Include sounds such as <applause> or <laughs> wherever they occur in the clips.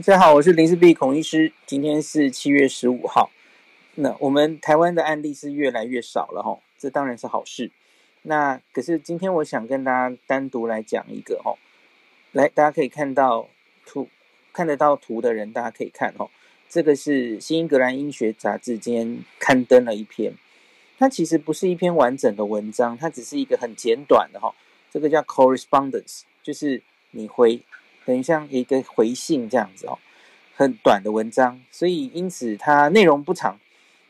大家好，我是林氏璧孔医师。今天是七月十五号。那我们台湾的案例是越来越少了哈，这当然是好事。那可是今天我想跟大家单独来讲一个哈，来大家可以看到图，看得到图的人大家可以看哈。这个是《新英格兰医学杂志》今天刊登了一篇，它其实不是一篇完整的文章，它只是一个很简短的哈。这个叫 correspondence，就是你回。等于像一个回信这样子哦，很短的文章，所以因此它内容不长。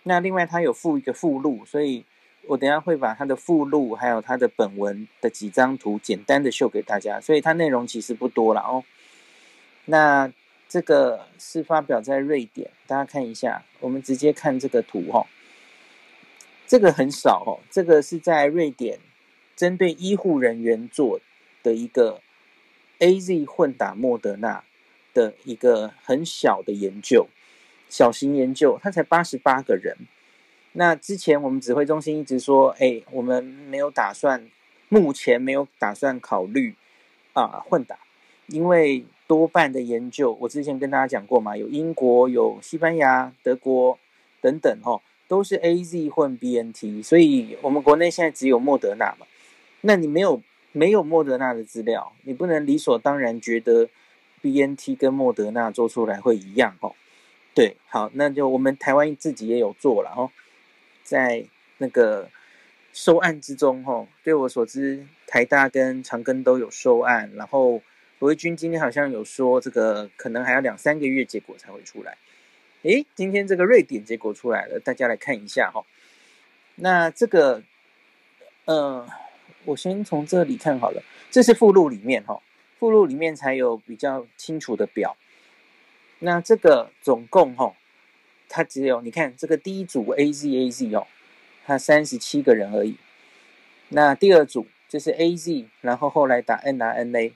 那另外它有附一个附录，所以我等下会把它的附录还有它的本文的几张图简单的秀给大家，所以它内容其实不多了哦。那这个是发表在瑞典，大家看一下，我们直接看这个图哈。这个很少哦，这个是在瑞典针对医护人员做的一个。AZ 混打莫德纳的一个很小的研究，小型研究，它才八十八个人。那之前我们指挥中心一直说，哎，我们没有打算，目前没有打算考虑啊混打，因为多半的研究，我之前跟大家讲过嘛，有英国、有西班牙、德国等等，哈，都是 AZ 混 BNT，所以我们国内现在只有莫德纳嘛。那你没有？没有莫德纳的资料，你不能理所当然觉得 BNT 跟莫德纳做出来会一样哦。对，好，那就我们台湾自己也有做了哦，在那个收案之中哦，据我所知，台大跟长庚都有收案，然后罗一军今天好像有说这个可能还要两三个月结果才会出来。诶，今天这个瑞典结果出来了，大家来看一下哈。那这个，嗯。我先从这里看好了，这是附录里面哈，附录里面才有比较清楚的表。那这个总共哈，它只有你看这个第一组 A Z A Z 哦，它三十七个人而已。那第二组就是 A Z，然后后来打 N R N A，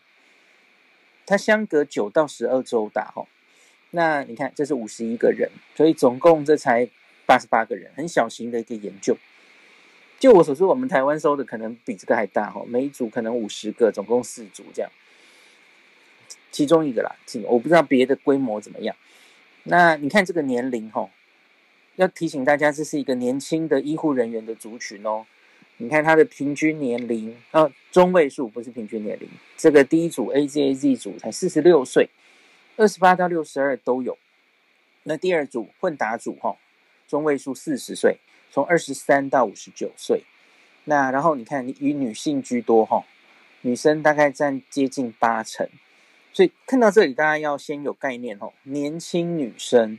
它相隔九到十二周打哈。那你看这是五十一个人，所以总共这才八十八个人，很小型的一个研究。就我所知，我们台湾收的可能比这个还大哈，每一组可能五十个，总共四组这样，其中一个啦，我不知道别的规模怎么样。那你看这个年龄哈，要提醒大家，这是一个年轻的医护人员的族群哦。你看他的平均年龄，呃，中位数不是平均年龄，这个第一组 AZAZ 组才四十六岁，二十八到六十二都有。那第二组混打组哈，中位数四十岁。从二十三到五十九岁，那然后你看，以女性居多哈，女生大概占接近八成，所以看到这里，大家要先有概念哦。年轻女生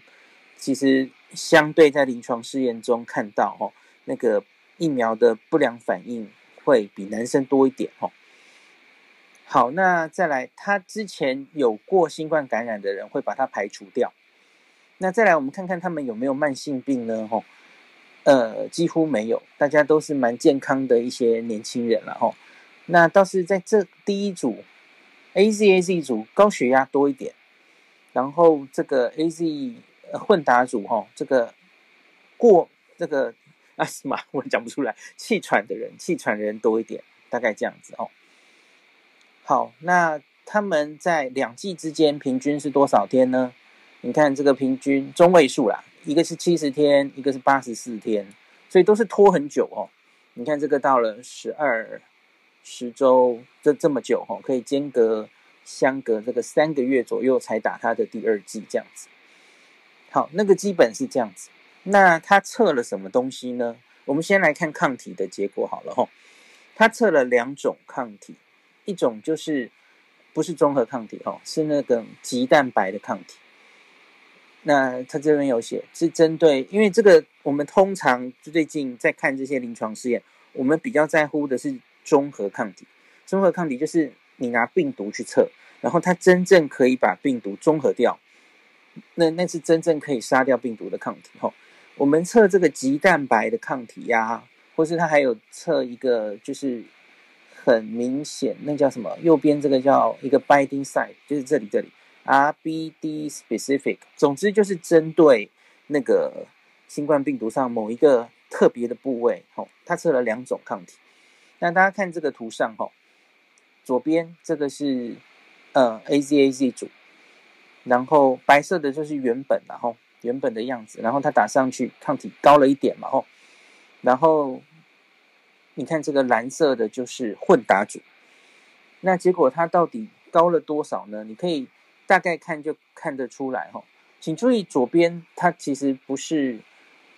其实相对在临床试验中看到哈，那个疫苗的不良反应会比男生多一点哈。好，那再来，他之前有过新冠感染的人会把它排除掉。那再来，我们看看他们有没有慢性病呢？哈。呃，几乎没有，大家都是蛮健康的一些年轻人了哈。那倒是在这第一组，A Z A Z 组高血压多一点，然后这个 A Z 混打组哈，这个过这个啊什么我讲不出来，气喘的人，气喘的人多一点，大概这样子哦。好，那他们在两季之间平均是多少天呢？你看这个平均中位数啦。一个是七十天，一个是八十四天，所以都是拖很久哦。你看这个到了十二十周，这这么久哦，可以间隔相隔这个三个月左右才打他的第二剂这样子。好，那个基本是这样子。那他测了什么东西呢？我们先来看抗体的结果好了哈。他测了两种抗体，一种就是不是中和抗体哦，是那个棘蛋白的抗体。那他这边有写，是针对，因为这个我们通常最近在看这些临床试验，我们比较在乎的是中和抗体。中和抗体就是你拿病毒去测，然后它真正可以把病毒中和掉，那那是真正可以杀掉病毒的抗体。吼，我们测这个棘蛋白的抗体呀、或是它还有测一个就是很明显，那叫什么？右边这个叫一个 binding site，就是这里这里。RBD specific，总之就是针对那个新冠病毒上某一个特别的部位，吼，它测了两种抗体。那大家看这个图上，吼，左边这个是呃 AZAZ 组，然后白色的就是原本然后原本的样子，然后它打上去抗体高了一点嘛，吼，然后你看这个蓝色的就是混打组，那结果它到底高了多少呢？你可以大概看就看得出来，吼，请注意左边它其实不是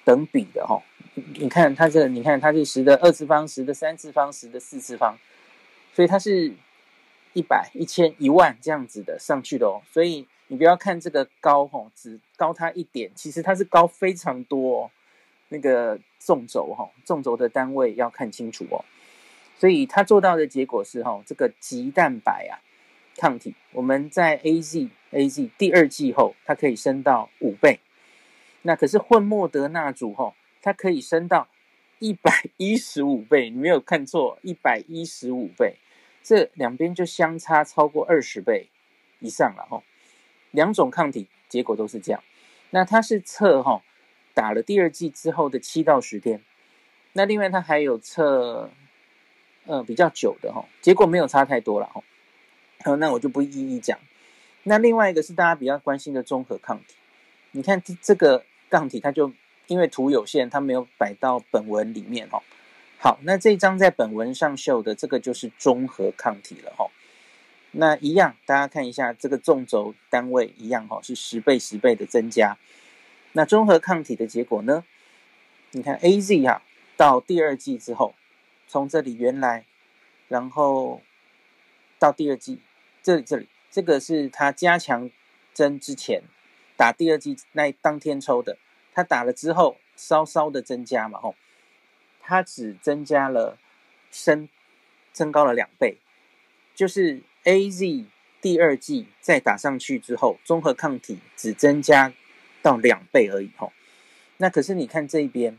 等比的，吼，你看它这，你看它是十的二次方、十的三次方、十的四次方，所以它是一百、一千、一万这样子的上去的哦，所以。你不要看这个高吼，只高它一点，其实它是高非常多哦。那个纵轴哈，纵轴的单位要看清楚哦。所以它做到的结果是哈，这个极蛋白啊抗体，我们在 AZ AZ 第二季后，它可以升到五倍。那可是混莫德纳组吼，它可以升到一百一十五倍。你没有看错，一百一十五倍，这两边就相差超过二十倍以上了吼。两种抗体结果都是这样，那它是测吼打了第二剂之后的七到十天，那另外它还有测呃比较久的哈，结果没有差太多了哈，好，那我就不一一讲。那另外一个是大家比较关心的中和抗体，你看这个抗体它就因为图有限，它没有摆到本文里面哦。好，那这张在本文上秀的这个就是中和抗体了哈。那一样，大家看一下这个纵轴单位一样哈，是十倍十倍的增加。那中和抗体的结果呢？你看 AZ 哈，到第二季之后，从这里原来，然后到第二季，这里这里，这个是他加强针之前打第二剂那当天抽的，他打了之后稍稍的增加嘛吼，他只增加了升，增高了两倍，就是。A Z 第二剂再打上去之后，综合抗体只增加到两倍而已吼。那可是你看这边，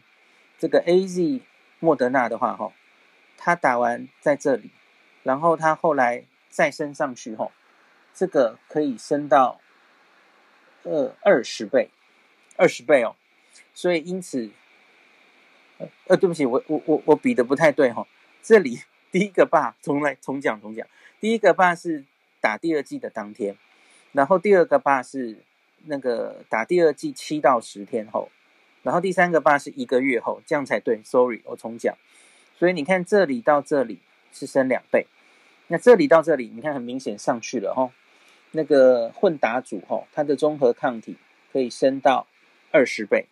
这个 A Z 莫德纳的话吼，他打完在这里，然后他后来再升上去吼，这个可以升到二二十倍，二十倍哦。所以因此，呃，对不起，我我我我比的不太对吼。这里第一个坝重来重讲重讲。第一个坝是打第二剂的当天，然后第二个坝是那个打第二剂七到十天后，然后第三个坝是一个月后，这样才对。Sorry，我重讲。所以你看这里到这里是升两倍，那这里到这里你看很明显上去了哈。那个混打组哈，它的综合抗体可以升到二十倍，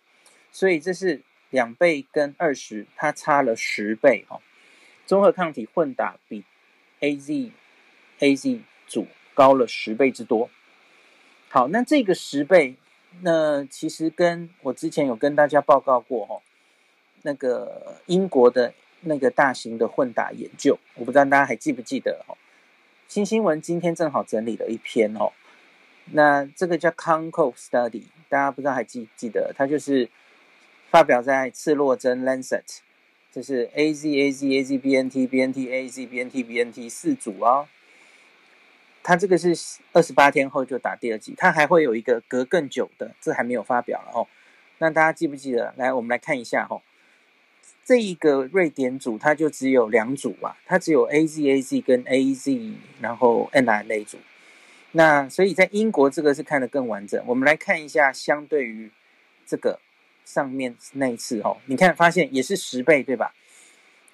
所以这是两倍跟二十，它差了十倍哈。综合抗体混打比 AZ。A Z 组高了十倍之多。好，那这个十倍，那其实跟我之前有跟大家报告过哈，那个英国的那个大型的混打研究，我不知道大家还记不记得哈？新新闻今天正好整理了一篇哦，那这个叫 Concov Study，大家不知道还记不记得？它就是发表在刺络针 Lancet，就是 A Z A Z A Z B N T B N T A Z B N T B N T 四组哦。它这个是二十八天后就打第二剂，它还会有一个隔更久的，这还没有发表了哦。那大家记不记得？来，我们来看一下哦。这一个瑞典组它就只有两组嘛，它只有 AZAZ 跟 AZ，然后 mRNA 组。那所以在英国这个是看得更完整。我们来看一下，相对于这个上面那一次哦，你看发现也是十倍对吧？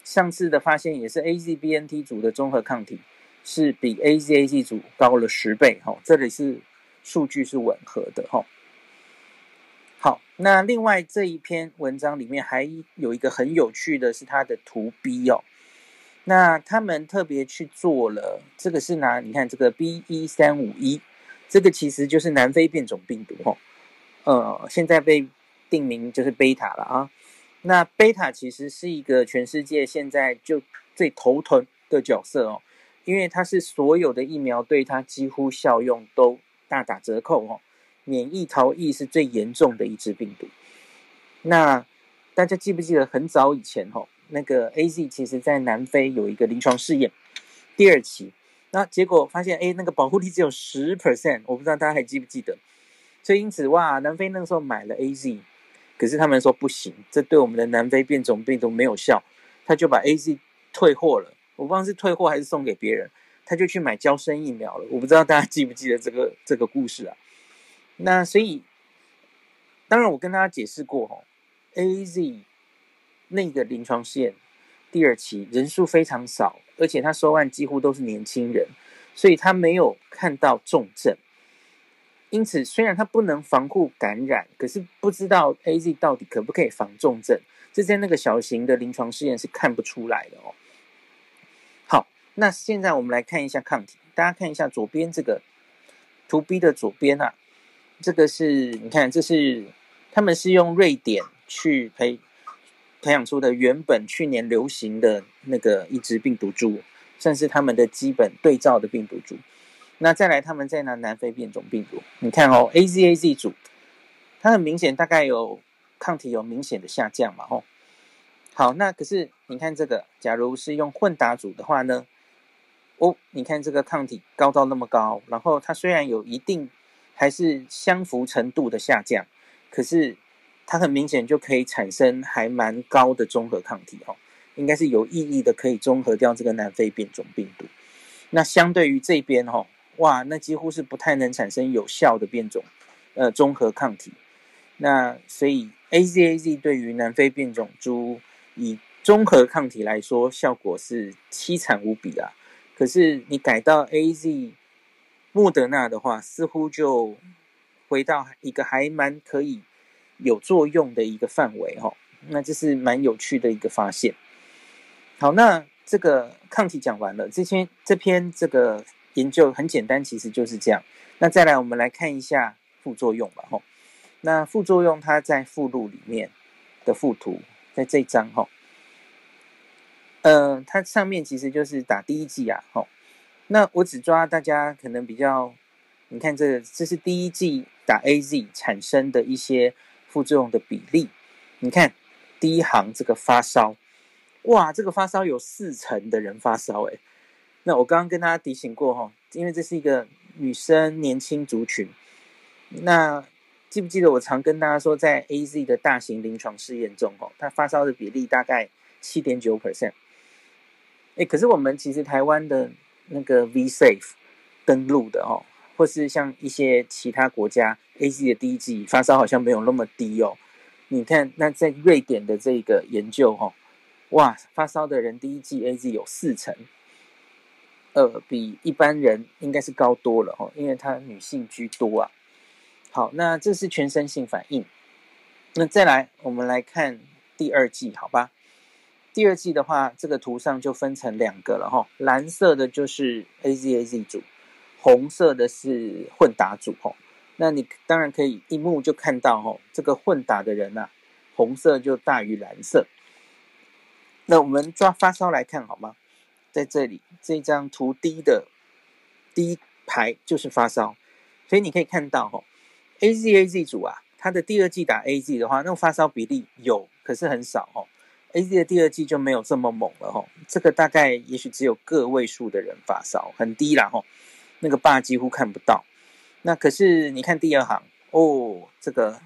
上次的发现也是 AZBNT 组的综合抗体。是比 AZAZ 组高了十倍，哈，这里是数据是吻合的，哈。好，那另外这一篇文章里面还有一个很有趣的是它的图 B 哦，那他们特别去做了，这个是拿你看这个 B 一三五一，这个其实就是南非变种病毒，哦，呃，现在被定名就是贝塔了啊。那贝塔其实是一个全世界现在就最头疼的角色哦。因为它是所有的疫苗对它几乎效用都大打折扣哦，免疫逃逸是最严重的一支病毒。那大家记不记得很早以前哦，那个 AZ 其实在南非有一个临床试验，第二期，那结果发现哎，那个保护力只有十 percent，我不知道大家还记不记得。所以因此哇，南非那个时候买了 AZ，可是他们说不行，这对我们的南非变种病毒没有效，他就把 AZ 退货了。我不知道是退货还是送给别人，他就去买娇生疫苗了。我不知道大家记不记得这个这个故事啊？那所以，当然我跟大家解释过哦，AZ 那个临床试验第二期人数非常少，而且他收案几乎都是年轻人，所以他没有看到重症。因此，虽然它不能防护感染，可是不知道 AZ 到底可不可以防重症，这在那个小型的临床试验是看不出来的哦。好，那现在我们来看一下抗体，大家看一下左边这个图 B 的左边啊，这个是你看，这是他们是用瑞典去培培养出的原本去年流行的那个一支病毒株，算是他们的基本对照的病毒株。那再来，他们再拿南非变种病毒，你看哦，A Z A Z 组，它很明显，大概有抗体有明显的下降嘛，吼。好，那可是你看这个，假如是用混打组的话呢，哦，你看这个抗体高到那么高，然后它虽然有一定还是相符程度的下降，可是它很明显就可以产生还蛮高的中和抗体哦，应该是有意义的，可以中和掉这个南非变种病毒。那相对于这边吼。哇，那几乎是不太能产生有效的变种，呃，中和抗体。那所以 AZAZ 对于南非变种株以中和抗体来说，效果是凄惨无比啊。可是你改到 AZ 莫德纳的话，似乎就回到一个还蛮可以有作用的一个范围哈。那这是蛮有趣的一个发现。好，那这个抗体讲完了，这篇这篇这个。研究很简单，其实就是这样。那再来，我们来看一下副作用吧。吼，那副作用它在附录里面的附图，在这一张哈。嗯、呃，它上面其实就是打第一剂啊。吼，那我只抓大家可能比较，你看这，这是第一季打 AZ 产生的一些副作用的比例。你看第一行这个发烧，哇，这个发烧有四成的人发烧，诶。那我刚刚跟大家提醒过哈，因为这是一个女生年轻族群。那记不记得我常跟大家说，在 AZ 的大型临床试验中，哦，它发烧的比例大概七点九 percent。哎，可是我们其实台湾的那个 V-Safe 登录的哦，或是像一些其他国家 AZ 的第一季发烧好像没有那么低哦。你看，那在瑞典的这个研究哦，哇，发烧的人第一季 AZ 有四成。呃，比一般人应该是高多了哦，因为它女性居多啊。好，那这是全身性反应。那再来，我们来看第二季，好吧？第二季的话，这个图上就分成两个了哈。蓝色的就是 AZAZ 组，红色的是混打组哈。那你当然可以一目就看到哈，这个混打的人呐，红色就大于蓝色。那我们抓发烧来看好吗？在这里，这张图 D 的第一排就是发烧，所以你可以看到哈，AZAZ 组啊，它的第二季打 AZ 的话，那发烧比例有，可是很少 AZ 的第二季就没有这么猛了哈，这个大概也许只有个位数的人发烧，很低啦哈，那个坝几乎看不到。那可是你看第二行哦，这个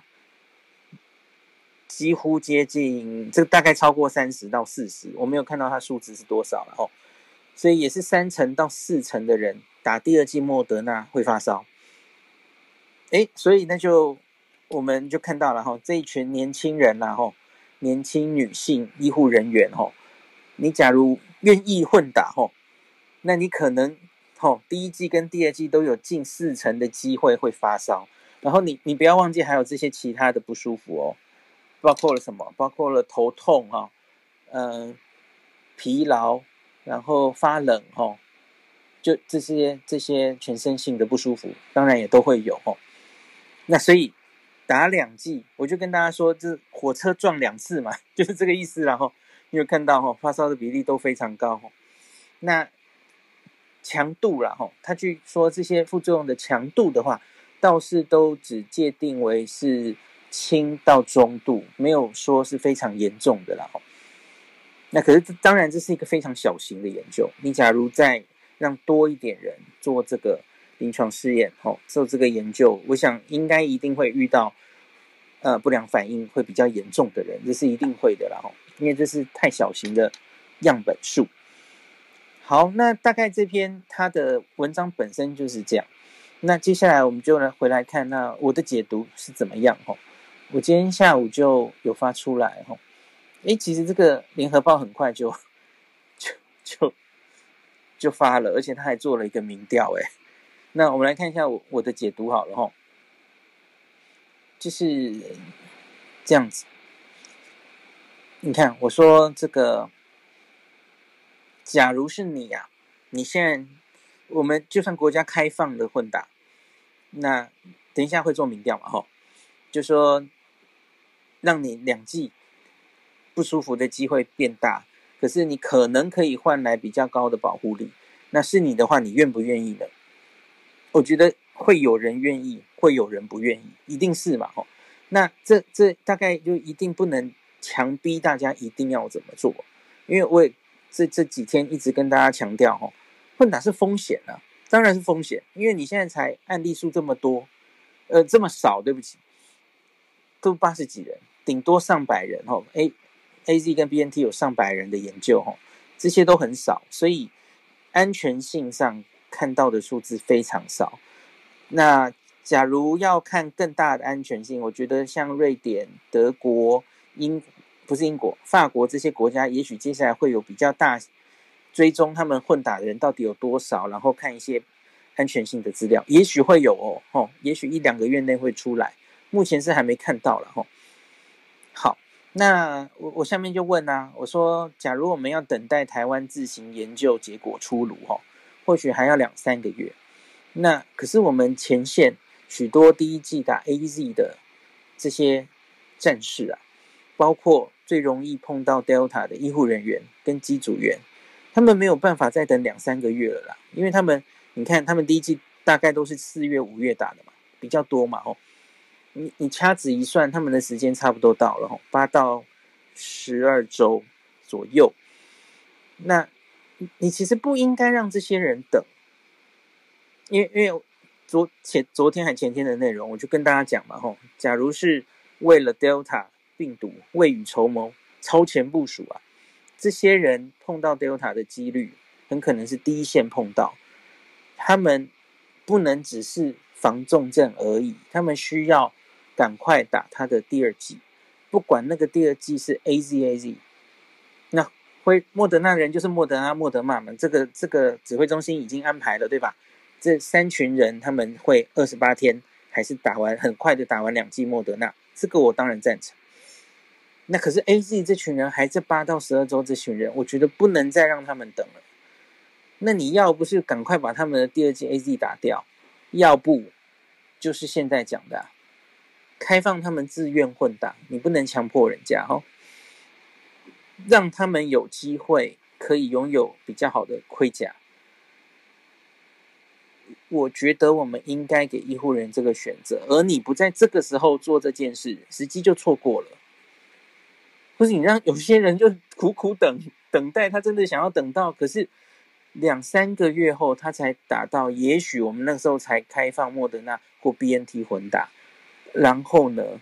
几乎接近，这个大概超过三十到四十，我没有看到它数值是多少了哈。所以也是三成到四成的人打第二剂莫德纳会发烧，诶，所以那就我们就看到了哈，这一群年轻人呐哈，年轻女性医护人员哈，你假如愿意混打哈，那你可能哈第一季跟第二季都有近四成的机会会发烧，然后你你不要忘记还有这些其他的不舒服哦，包括了什么？包括了头痛哈，嗯，疲劳。然后发冷吼，就这些这些全身性的不舒服，当然也都会有吼。那所以打两剂，我就跟大家说，这火车撞两次嘛，<laughs> 就是这个意思。然后你有看到吼，发烧的比例都非常高吼。那强度啦吼，他据说这些副作用的强度的话，倒是都只界定为是轻到中度，没有说是非常严重的啦吼。那可是，当然这是一个非常小型的研究。你假如再让多一点人做这个临床试验，吼，做这个研究，我想应该一定会遇到，呃，不良反应会比较严重的人，这是一定会的啦，吼，因为这是太小型的样本数。好，那大概这篇它的文章本身就是这样。那接下来我们就来回来看，那我的解读是怎么样？哈，我今天下午就有发出来，哈，诶，其实这个联合报很快就 <laughs> 就就就发了，而且他还做了一个民调，诶，那我们来看一下我我的解读好了，哈，就是这样子。你看，我说这个，假如是你呀、啊，你现在我们就算国家开放的混打，那等一下会做民调嘛？吼，就说让你两季不舒服的机会变大，可是你可能可以换来比较高的保护力。那是你的话，你愿不愿意呢？我觉得会有人愿意，会有人不愿意，一定是嘛？吼，那这这大概就一定不能。强逼大家一定要怎么做？因为我也这这几天一直跟大家强调，吼，混打是风险啊，当然是风险。因为你现在才案例数这么多，呃，这么少，对不起，都八十几人，顶多上百人，吼，A A Z 跟 B N T 有上百人的研究，吼，这些都很少，所以安全性上看到的数字非常少。那假如要看更大的安全性，我觉得像瑞典、德国。英不是英国，法国这些国家，也许接下来会有比较大追踪他们混打的人到底有多少，然后看一些安全性的资料，也许会有哦，吼，也许一两个月内会出来，目前是还没看到了，吼。好，那我我下面就问啊，我说，假如我们要等待台湾自行研究结果出炉，吼，或许还要两三个月，那可是我们前线许多第一季打 AZ 的这些战士啊。包括最容易碰到 Delta 的医护人员跟机组员，他们没有办法再等两三个月了啦，因为他们，你看他们第一季大概都是四月五月打的嘛，比较多嘛哦，你你掐指一算，他们的时间差不多到了哦，八到十二周左右，那你其实不应该让这些人等，因为因为昨前昨天还前天的内容，我就跟大家讲嘛吼，假如是为了 Delta。病毒未雨绸缪、超前部署啊！这些人碰到 Delta 的几率很可能是第一线碰到，他们不能只是防重症而已，他们需要赶快打他的第二剂，不管那个第二剂是 AZ AZ，会莫德纳人就是莫德纳莫德纳嘛，这个这个指挥中心已经安排了，对吧？这三群人他们会二十八天还是打完很快的打完两剂莫德纳，这个我当然赞成。那可是 AZ 这群人还在八到十二周，这群人，我觉得不能再让他们等了。那你要不是赶快把他们的第二剂 AZ 打掉，要不就是现在讲的，开放他们自愿混打，你不能强迫人家哦，让他们有机会可以拥有比较好的盔甲。我觉得我们应该给医护人员这个选择，而你不在这个时候做这件事，时机就错过了。不是你让有些人就苦苦等等待，他真的想要等到，可是两三个月后他才打到，也许我们那时候才开放莫德纳或 BNT 混打，然后呢，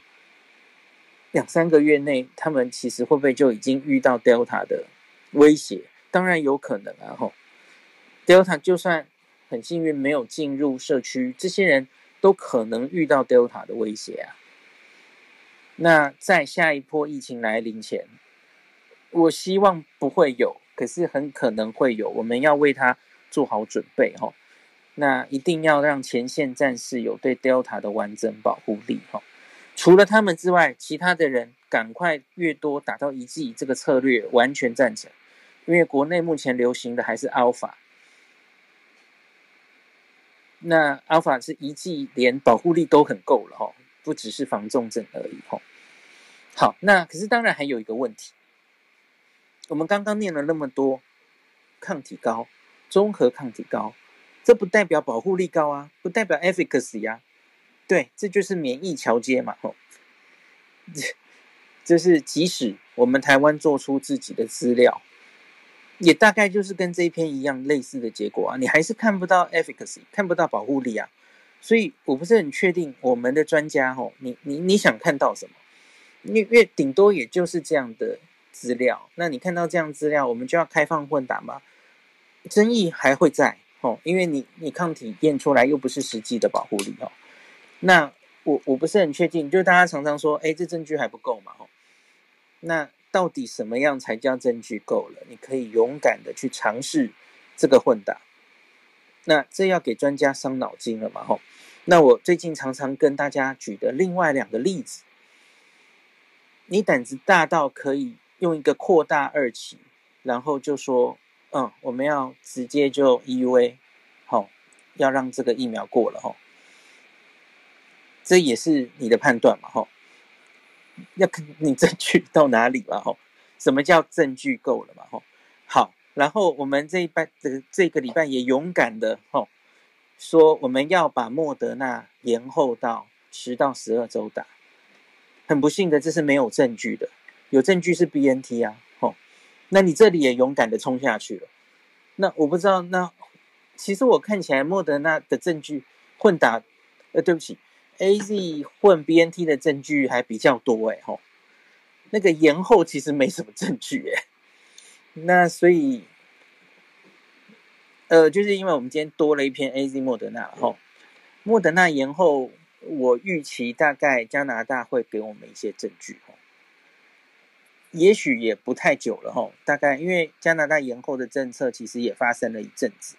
两三个月内他们其实会不会就已经遇到 Delta 的威胁？当然有可能啊！吼，Delta 就算很幸运没有进入社区，这些人都可能遇到 Delta 的威胁啊。那在下一波疫情来临前，我希望不会有，可是很可能会有，我们要为他做好准备哈。那一定要让前线战士有对 Delta 的完整保护力哈。除了他们之外，其他的人赶快越多打到一剂，这个策略完全赞成。因为国内目前流行的还是 Alpha，那 Alpha 是一剂连保护力都很够了哈。不只是防重症而已吼。好，那可是当然还有一个问题。我们刚刚念了那么多，抗体高、综合抗体高，这不代表保护力高啊，不代表 efficacy 呀。对，这就是免疫桥接嘛吼。这就是即使我们台湾做出自己的资料，也大概就是跟这一篇一样类似的结果啊，你还是看不到 efficacy，看不到保护力啊。所以我不是很确定我们的专家吼，你你你想看到什么？因为因为顶多也就是这样的资料。那你看到这样资料，我们就要开放混打吗？争议还会在，哦，因为你你抗体验出来又不是实际的保护力哦。那我我不是很确定，就大家常常说，哎，这证据还不够嘛？哦，那到底什么样才叫证据够了？你可以勇敢的去尝试这个混打。那这要给专家伤脑筋了嘛？吼，那我最近常常跟大家举的另外两个例子，你胆子大到可以用一个扩大二期，然后就说，嗯，我们要直接就 EUA，好，要让这个疫苗过了，吼，这也是你的判断嘛，吼，要看你证据到哪里了，吼，什么叫证据够了嘛，吼，好。然后我们这一班这个这个礼拜也勇敢的吼，说我们要把莫德纳延后到十到十二周打。很不幸的，这是没有证据的，有证据是 BNT 啊，吼。那你这里也勇敢的冲下去了。那我不知道，那其实我看起来莫德纳的证据混打，呃，对不起，AZ 混 BNT 的证据还比较多哎，吼。那个延后其实没什么证据哎。那所以，呃，就是因为我们今天多了一篇 AZ 莫德纳，吼，莫德纳延后，我预期大概加拿大会给我们一些证据，吼，也许也不太久了，吼，大概因为加拿大延后的政策其实也发生了一阵子，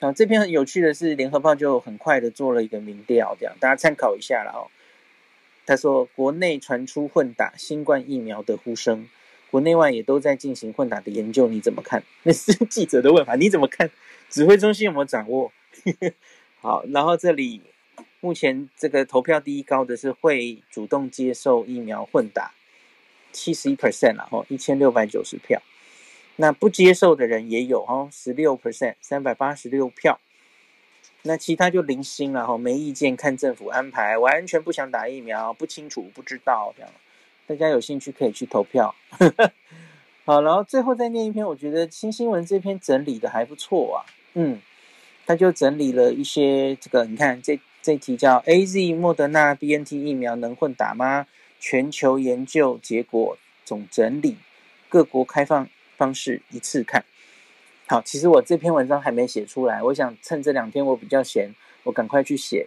啊，这篇很有趣的是，联合报就很快的做了一个民调，这样大家参考一下了，哦，他说国内传出混打新冠疫苗的呼声。国内外也都在进行混打的研究，你怎么看？那是记者的问法，你怎么看？指挥中心有没有掌握？<laughs> 好，然后这里目前这个投票第一高的是会主动接受疫苗混打，七十一 percent 了哈，一千六百九十票。那不接受的人也有哦，十六 percent，三百八十六票。那其他就零星了哈，没意见，看政府安排，完全不想打疫苗，不清楚，不知道这样。大家有兴趣可以去投票。<laughs> 好，然后最后再念一篇，我觉得新新闻这篇整理的还不错啊。嗯，他就整理了一些这个，你看这这题叫 AZ 莫德纳 BNT 疫苗能混打吗？全球研究结果总整理，各国开放方式一次看。好，其实我这篇文章还没写出来，我想趁这两天我比较闲，我赶快去写。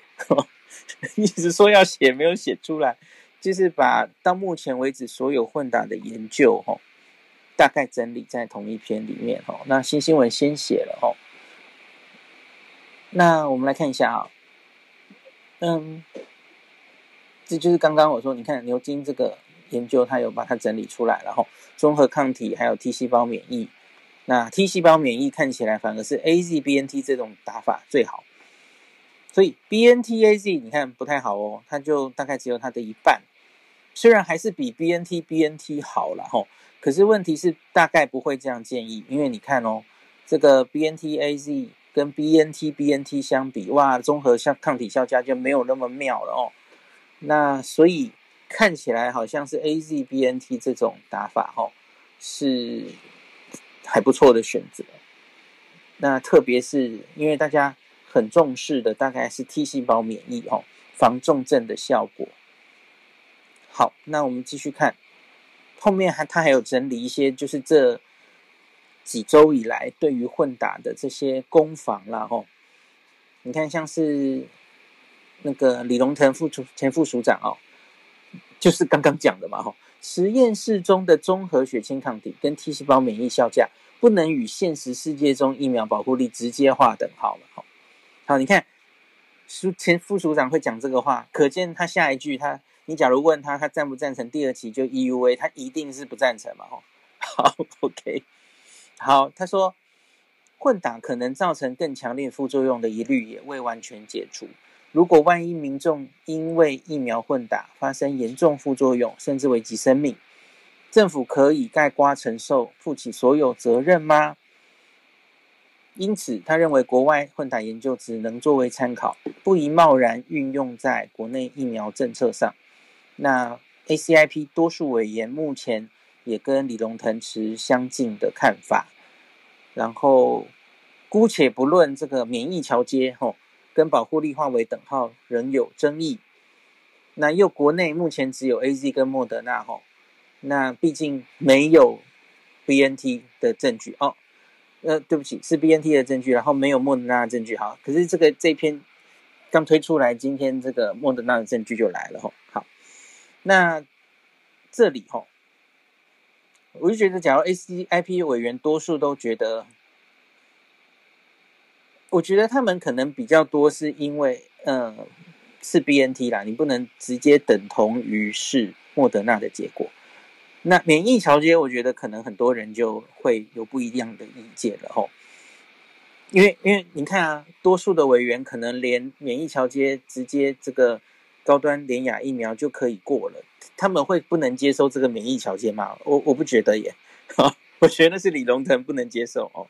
<laughs> 一直说要写，没有写出来。就是把到目前为止所有混打的研究，吼，大概整理在同一篇里面，吼。那新新闻先写了，吼。那我们来看一下啊，嗯，这就是刚刚我说，你看牛津这个研究，它有把它整理出来了，吼。综合抗体还有 T 细胞免疫，那 T 细胞免疫看起来反而是 AZ BNT 这种打法最好，所以 BNT AZ 你看不太好哦，它就大概只有它的一半。虽然还是比 BNT BNT 好了吼，可是问题是大概不会这样建议，因为你看哦，这个 BNT AZ 跟 BNT BNT 相比，哇，综合效抗体效价就没有那么妙了哦。那所以看起来好像是 AZ BNT 这种打法吼，是还不错的选择。那特别是因为大家很重视的大概是 T 细胞免疫吼，防重症的效果。好，那我们继续看，后面还他还有整理一些，就是这几周以来对于混打的这些攻防啦，吼，你看像是那个李龙腾副处前副署长哦，就是刚刚讲的嘛，哈，实验室中的综合血清抗体跟 T 细胞免疫效价不能与现实世界中疫苗保护力直接划等号了，吼，好，你看，前副署长会讲这个话，可见他下一句他。你假如问他，他赞不赞成第二期就 EUA，他一定是不赞成嘛？哈，好，OK，好，他说混打可能造成更强烈副作用的疑虑也未完全解除。如果万一民众因为疫苗混打发生严重副作用，甚至危及生命，政府可以盖瓜承受、负起所有责任吗？因此，他认为国外混打研究只能作为参考，不宜贸然运用在国内疫苗政策上。那 ACIP 多数委员目前也跟李龙腾持相近的看法，然后姑且不论这个免疫桥接吼，跟保护力划为等号仍有争议。那又国内目前只有 AZ 跟莫德纳吼，那毕竟没有 BNT 的证据哦。呃，对不起，是 BNT 的证据，然后没有莫德纳的证据。好，可是这个这篇刚推出来，今天这个莫德纳的证据就来了吼。好，那这里吼，我就觉得，假如 ACIP 委员多数都觉得，我觉得他们可能比较多是因为，呃，是 BNT 啦，你不能直接等同于是莫德纳的结果。那免疫桥接，我觉得可能很多人就会有不一样的意见了吼，因为因为你看啊，多数的委员可能连免疫桥接直接这个高端联亚疫苗就可以过了，他们会不能接受这个免疫桥接吗？我我不觉得耶，<laughs> 我觉得是李龙腾不能接受哦。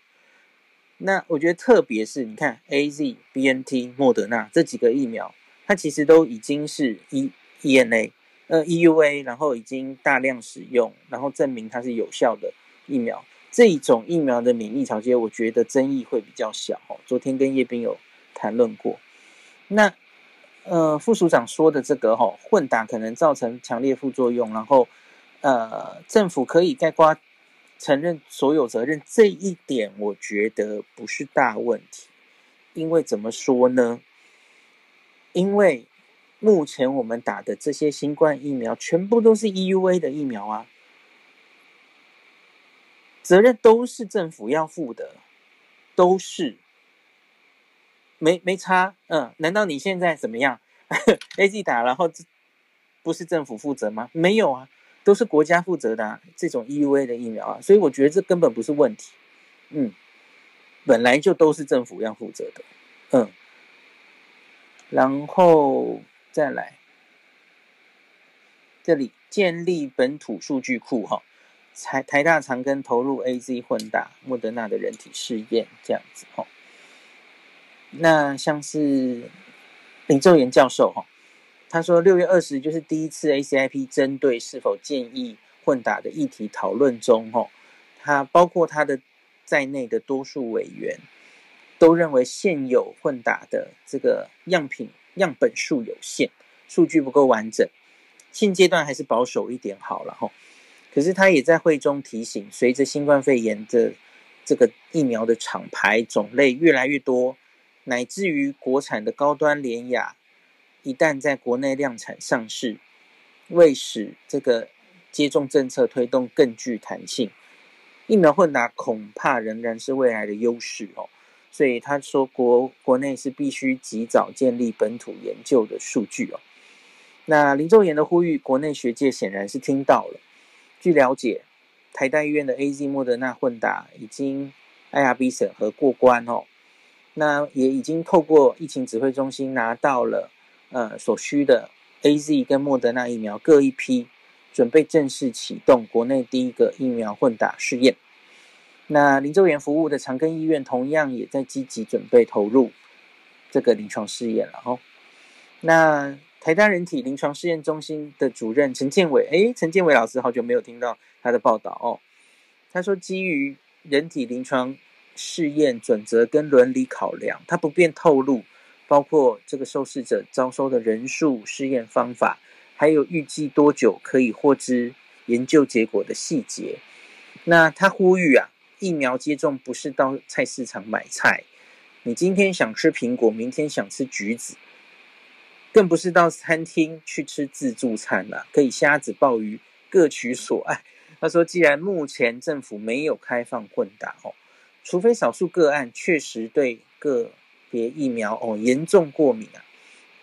那我觉得特别是你看 AZ、BNT、莫德纳这几个疫苗，它其实都已经是 E E N A。呃，EUA，然后已经大量使用，然后证明它是有效的疫苗。这一种疫苗的免疫调节，我觉得争议会比较小。昨天跟叶斌有谈论过。那呃，副署长说的这个哈，混打可能造成强烈副作用，然后呃，政府可以概括承认所有责任，这一点我觉得不是大问题。因为怎么说呢？因为。目前我们打的这些新冠疫苗，全部都是 EUA 的疫苗啊，责任都是政府要负的，都是没没差，嗯，难道你现在怎么样？<laughs> A、G 打然后不是政府负责吗？没有啊，都是国家负责的啊，这种 EUA 的疫苗啊，所以我觉得这根本不是问题，嗯，本来就都是政府要负责的，嗯，然后。再来，这里建立本土数据库哈，台台大长庚投入 AZ 混打莫德纳的人体试验，这样子哈。那像是林奏延教授哈，他说六月二十就是第一次 ACIP 针对是否建议混打的议题讨论中哈，他包括他的在内的多数委员都认为现有混打的这个样品。样本数有限，数据不够完整，现阶段还是保守一点好了吼。可是他也在会中提醒，随着新冠肺炎的这个疫苗的厂牌种类越来越多，乃至于国产的高端联亚一旦在国内量产上市，为使这个接种政策推动更具弹性，疫苗混打恐怕仍然是未来的优势哦。所以他说国，国内是必须及早建立本土研究的数据哦。那林奏延的呼吁，国内学界显然是听到了。据了解，台大医院的 AZ 莫德纳混打已经 IRB 审核过关哦。那也已经透过疫情指挥中心拿到了呃所需的 AZ 跟莫德纳疫苗各一批，准备正式启动国内第一个疫苗混打试验。那林州园服务的长庚医院同样也在积极准备投入这个临床试验了哈。那台大人体临床试验中心的主任陈建伟，诶，陈建伟老师好久没有听到他的报道哦。他说，基于人体临床试验准则跟伦理考量，他不便透露包括这个受试者招收的人数、试验方法，还有预计多久可以获知研究结果的细节。那他呼吁啊。疫苗接种不是到菜市场买菜，你今天想吃苹果，明天想吃橘子，更不是到餐厅去吃自助餐了，可以虾子鲍鱼各取所爱。他说，既然目前政府没有开放混打哦，除非少数个案确实对各别疫苗哦严重过敏啊，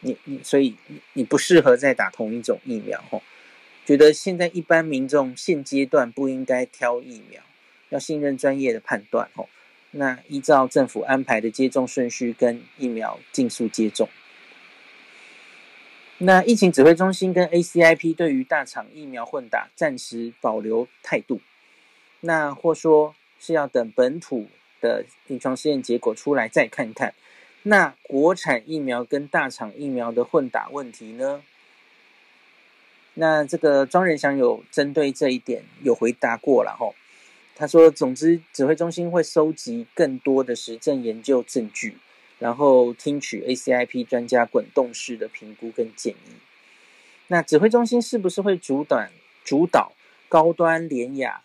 你你所以你不适合再打同一种疫苗哦，觉得现在一般民众现阶段不应该挑疫苗。要信任专业的判断哦，那依照政府安排的接种顺序跟疫苗尽速接种。那疫情指挥中心跟 ACIP 对于大厂疫苗混打暂时保留态度，那或说是要等本土的临床试验结果出来再看看。那国产疫苗跟大厂疫苗的混打问题呢？那这个庄仁祥有针对这一点有回答过了吼。他说：“总之，指挥中心会收集更多的实证研究证据，然后听取 ACIP 专家滚动式的评估跟建议。那指挥中心是不是会主短主导高端联雅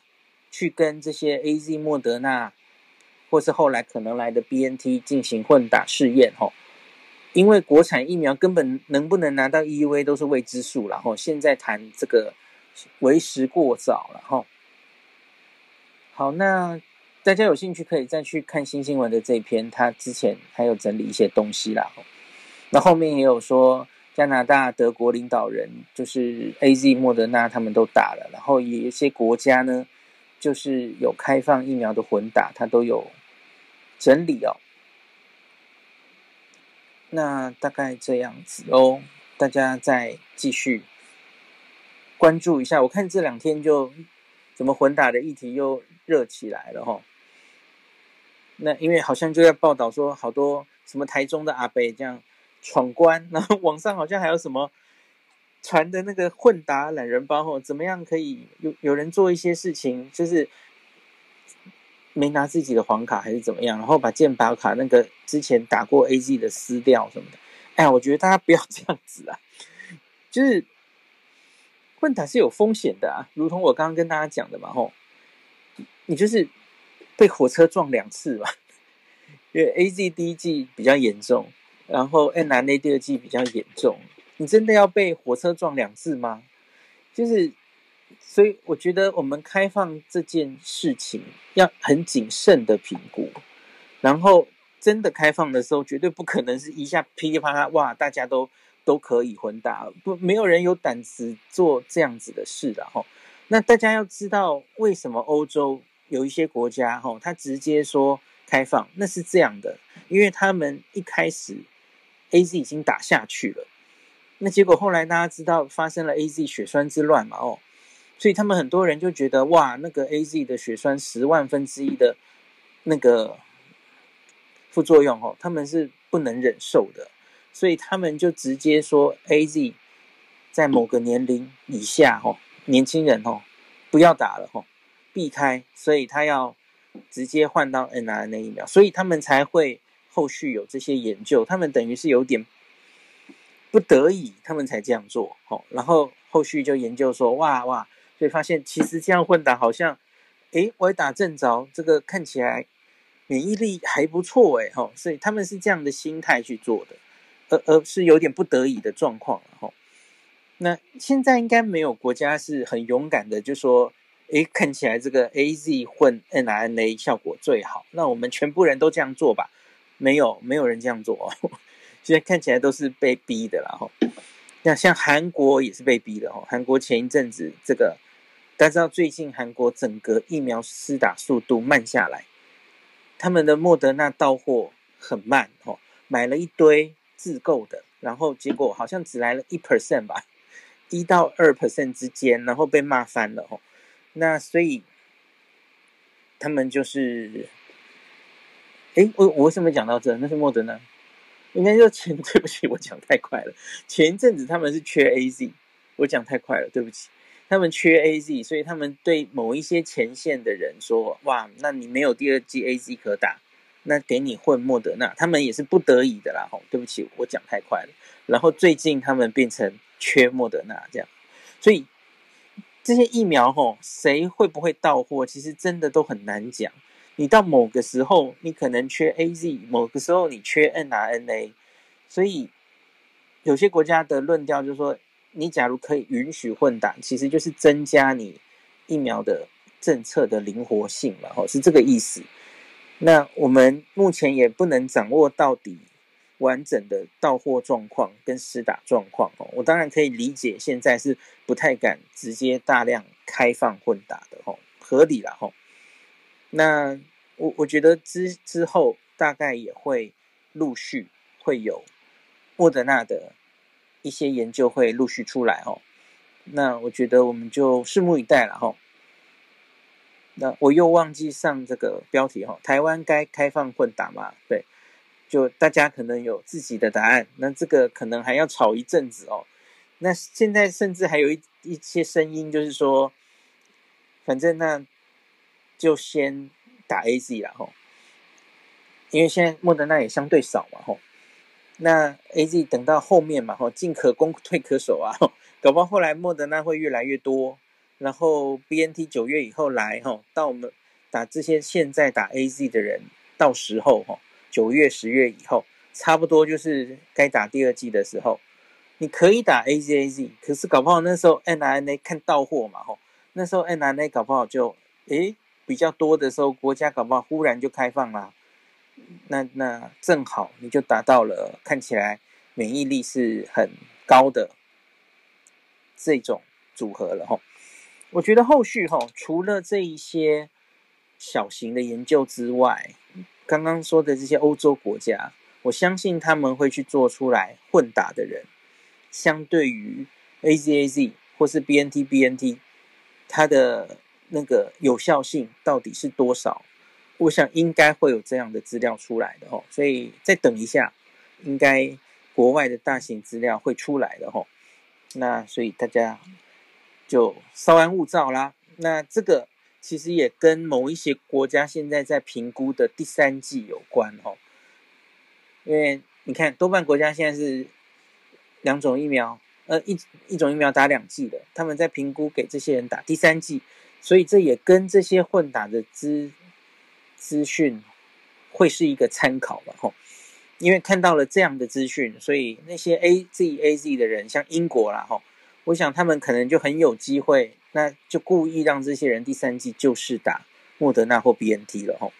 去跟这些 AZ、莫德纳或是后来可能来的 BNT 进行混打试验吼，因为国产疫苗根本能不能拿到 EUA 都是未知数了吼，现在谈这个为时过早了吼。好，那大家有兴趣可以再去看新新闻的这篇，他之前还有整理一些东西啦。那后面也有说加拿大、德国领导人就是 AZ、莫德纳他们都打了，然后有一些国家呢。就是有开放疫苗的混打，它都有整理哦。那大概这样子哦，大家再继续关注一下。我看这两天就怎么混打的议题又热起来了哈。那因为好像就在报道说，好多什么台中的阿伯这样闯关，然后网上好像还有什么。传的那个混打懒人包吼，怎么样可以有有人做一些事情，就是没拿自己的黄卡还是怎么样，然后把健保卡那个之前打过 AZ 的撕掉什么的。哎呀，我觉得大家不要这样子啊，就是混打是有风险的啊，如同我刚刚跟大家讲的嘛吼，你就是被火车撞两次嘛，因为 AZ 第一季比较严重，然后 mRNA 第二季比较严重。你真的要被火车撞两次吗？就是，所以我觉得我们开放这件事情要很谨慎的评估，然后真的开放的时候，绝对不可能是一下噼里啪啦，哇，大家都都可以混搭，不，没有人有胆子做这样子的事的哈。那大家要知道，为什么欧洲有一些国家哈，他直接说开放，那是这样的，因为他们一开始 AZ 已经打下去了。那结果后来大家知道发生了 AZ 血栓之乱嘛？哦，所以他们很多人就觉得哇，那个 AZ 的血栓十万分之一的那个副作用哦，他们是不能忍受的，所以他们就直接说 AZ 在某个年龄以下哦，年轻人哦不要打了哦，避开，所以他要直接换到 mRNA 疫苗，所以他们才会后续有这些研究，他们等于是有点。不得已，他们才这样做。好，然后后续就研究说，哇哇，所以发现其实这样混打好像，诶，我打正着，这个看起来免疫力还不错，诶，哈，所以他们是这样的心态去做的，而而是有点不得已的状况，哈。那现在应该没有国家是很勇敢的，就说，诶，看起来这个 AZ 混 N R N A 效果最好，那我们全部人都这样做吧？没有，没有人这样做。现在看起来都是被逼的了哈，那像韩国也是被逼的哈。韩国前一阵子这个，大家知道最近韩国整个疫苗施打速度慢下来，他们的莫德纳到货很慢哈，买了一堆自购的，然后结果好像只来了一 percent 吧，一到二 percent 之间，然后被骂翻了哈。那所以他们就是，诶，我我为什么讲到这？那是莫德纳。应该就前，<laughs> 对不起，我讲太快了。前一阵子他们是缺 AZ，我讲太快了，对不起。他们缺 AZ，所以他们对某一些前线的人说：“哇，那你没有第二剂 AZ 可打，那给你混莫德纳。”他们也是不得已的啦。吼，对不起，我讲太快了。然后最近他们变成缺莫德纳这样，所以这些疫苗吼，谁会不会到货，其实真的都很难讲。你到某个时候，你可能缺 AZ；某个时候你缺 N、R、N、A，所以有些国家的论调就是说，你假如可以允许混打，其实就是增加你疫苗的政策的灵活性嘛，吼，是这个意思。那我们目前也不能掌握到底完整的到货状况跟施打状况哦。我当然可以理解，现在是不太敢直接大量开放混打的吼，合理了吼。那我我觉得之之后大概也会陆续会有莫德纳的一些研究会陆续出来哦。那我觉得我们就拭目以待了哈。那我又忘记上这个标题哈，台湾该开放混打吗？对，就大家可能有自己的答案。那这个可能还要吵一阵子哦。那现在甚至还有一一些声音，就是说，反正那。就先打 AZ 了吼，因为现在莫德纳也相对少嘛吼，那 AZ 等到后面嘛吼，进可攻退可守啊，搞不好后来莫德纳会越来越多，然后 BNT 九月以后来吼，到我们打这些现在打 AZ 的人，到时候吼，九月、十月以后，差不多就是该打第二季的时候，你可以打 AZAZ，可是搞不好那时候 N I N A 看到货嘛吼，那时候 N I N A 搞不好就诶比较多的时候，国家搞不好忽然就开放啦，那那正好你就达到了看起来免疫力是很高的这种组合了吼。我觉得后续吼，除了这一些小型的研究之外，刚刚说的这些欧洲国家，我相信他们会去做出来混打的人，相对于 AZAZ 或是 BNT BNT，它的那个有效性到底是多少？我想应该会有这样的资料出来的吼，所以再等一下，应该国外的大型资料会出来的吼。那所以大家。就稍安勿躁啦。那这个其实也跟某一些国家现在在评估的第三季有关哦。因为你看，多半国家现在是两种疫苗，呃，一一种疫苗打两剂的，他们在评估给这些人打第三剂，所以这也跟这些混打的资资讯会是一个参考吧，吼。因为看到了这样的资讯，所以那些 AZ AZ 的人，像英国啦，吼。我想他们可能就很有机会，那就故意让这些人第三季就是打莫德纳或 BNT 了吼。